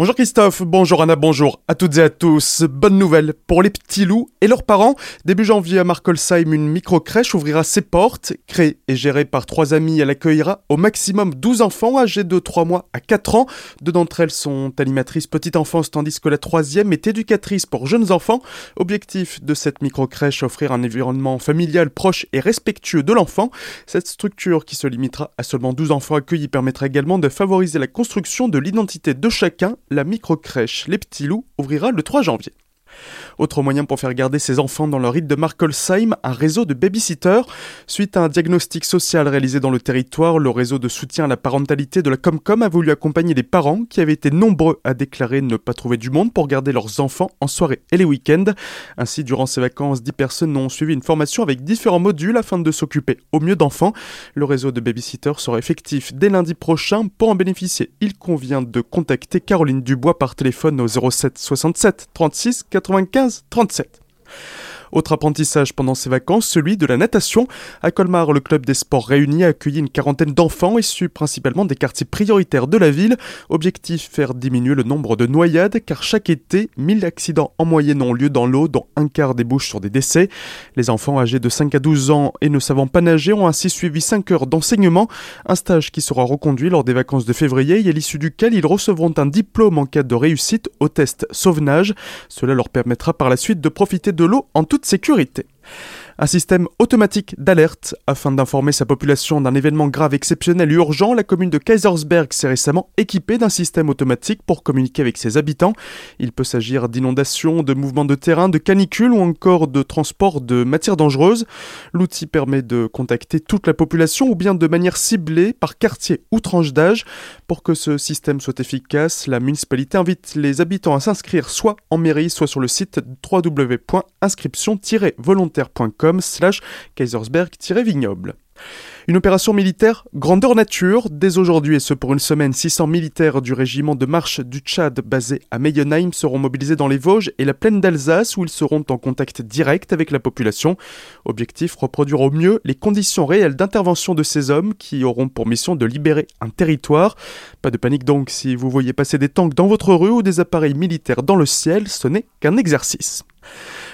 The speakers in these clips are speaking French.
Bonjour Christophe, bonjour Anna, bonjour à toutes et à tous. Bonne nouvelle pour les petits loups et leurs parents. Début janvier à Markolsheim, une micro-crèche ouvrira ses portes. Créée et gérée par trois amis, elle accueillera au maximum 12 enfants âgés de 3 mois à 4 ans. Deux d'entre elles sont animatrices petite enfance tandis que la troisième est éducatrice pour jeunes enfants. Objectif de cette micro-crèche, offrir un environnement familial proche et respectueux de l'enfant. Cette structure qui se limitera à seulement 12 enfants accueillis permettra également de favoriser la construction de l'identité de chacun la micro-crèche Les Petits Loups ouvrira le 3 janvier. Autre moyen pour faire garder ses enfants dans leur rite de Markolsheim, un réseau de babysitters. Suite à un diagnostic social réalisé dans le territoire, le réseau de soutien à la parentalité de la Comcom a voulu accompagner les parents qui avaient été nombreux à déclarer ne pas trouver du monde pour garder leurs enfants en soirée et les week-ends. Ainsi, durant ces vacances, 10 personnes ont suivi une formation avec différents modules afin de s'occuper au mieux d'enfants. Le réseau de babysitters sera effectif dès lundi prochain. Pour en bénéficier, il convient de contacter Caroline Dubois par téléphone au 07 67 36 95 37. Autre apprentissage pendant ces vacances, celui de la natation. À Colmar, le club des sports réunis a accueilli une quarantaine d'enfants issus principalement des quartiers prioritaires de la ville. Objectif, faire diminuer le nombre de noyades car chaque été, 1000 accidents en moyenne ont lieu dans l'eau dont un quart débouche sur des décès. Les enfants âgés de 5 à 12 ans et ne savant pas nager ont ainsi suivi 5 heures d'enseignement, un stage qui sera reconduit lors des vacances de février et à l'issue duquel ils recevront un diplôme en cas de réussite au test sauvenage. Cela leur permettra par la suite de profiter de l'eau en toute sécurité. Un système automatique d'alerte afin d'informer sa population d'un événement grave, exceptionnel et urgent. La commune de Kaisersberg s'est récemment équipée d'un système automatique pour communiquer avec ses habitants. Il peut s'agir d'inondations, de mouvements de terrain, de canicules ou encore de transport de matières dangereuses. L'outil permet de contacter toute la population ou bien de manière ciblée par quartier ou tranche d'âge. Pour que ce système soit efficace, la municipalité invite les habitants à s'inscrire soit en mairie, soit sur le site www.inscription-volontaire.com Une opération militaire grandeur nature. Dès aujourd'hui, et ce pour une semaine, 600 militaires du régiment de marche du Tchad basé à Meyenheim seront mobilisés dans les Vosges et la plaine d'Alsace où ils seront en contact direct avec la population. Objectif, reproduire au mieux les conditions réelles d'intervention de ces hommes qui auront pour mission de libérer un territoire. Pas de panique donc si vous voyez passer des tanks dans votre rue ou des appareils militaires dans le ciel, ce n'est qu'un exercice.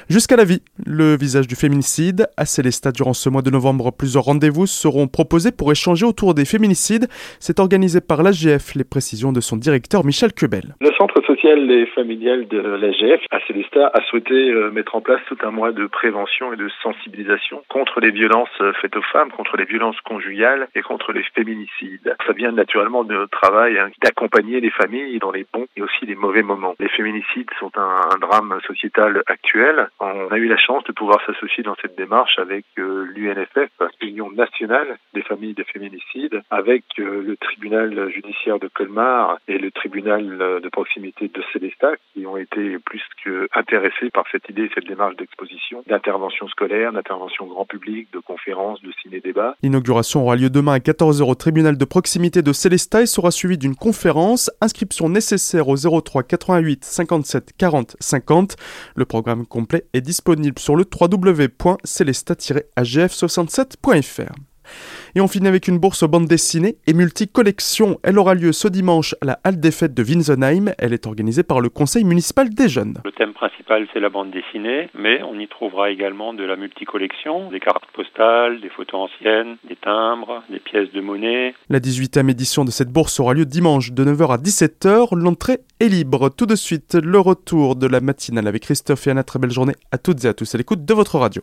Jusqu'à la vie, le visage du féminicide. À Célestat, durant ce mois de novembre, plusieurs rendez-vous seront proposés pour échanger autour des féminicides. C'est organisé par l'AGF, les précisions de son directeur Michel Cubel. Le centre social et familial de l'AGF à Célestat a souhaité euh, mettre en place tout un mois de prévention et de sensibilisation contre les violences euh, faites aux femmes, contre les violences conjugales et contre les féminicides. Ça vient naturellement de notre travail hein, d'accompagner les familles dans les bons et aussi les mauvais moments. Les féminicides sont un drame sociétal actuel on a eu la chance de pouvoir s'associer dans cette démarche avec euh, l'UNFF, l'Union nationale des familles de féminicides, avec euh, le tribunal judiciaire de Colmar et le tribunal euh, de proximité de Célestat, qui ont été plus que intéressés par cette idée, cette démarche d'exposition, d'intervention scolaire, d'intervention grand public, de conférences, de ciné-débat. L'inauguration aura lieu demain à 14h au tribunal de proximité de Célestat et sera suivie d'une conférence. Inscription nécessaire au 03 88 57 40 50. Le programme complet est disponible sur le www.celesta-agf67.fr. Et on finit avec une bourse bande dessinée et multi-collection. Elle aura lieu ce dimanche à la Halle des Fêtes de Winsenheim. Elle est organisée par le Conseil municipal des jeunes. Le thème principal, c'est la bande dessinée, mais on y trouvera également de la multi-collection, des cartes postales, des photos anciennes, des timbres, des pièces de monnaie. La 18e édition de cette bourse aura lieu dimanche de 9h à 17h. L'entrée est libre. Tout de suite, le retour de la matinale avec Christophe et Anna. Très belle journée à toutes et à tous à l'écoute de votre radio.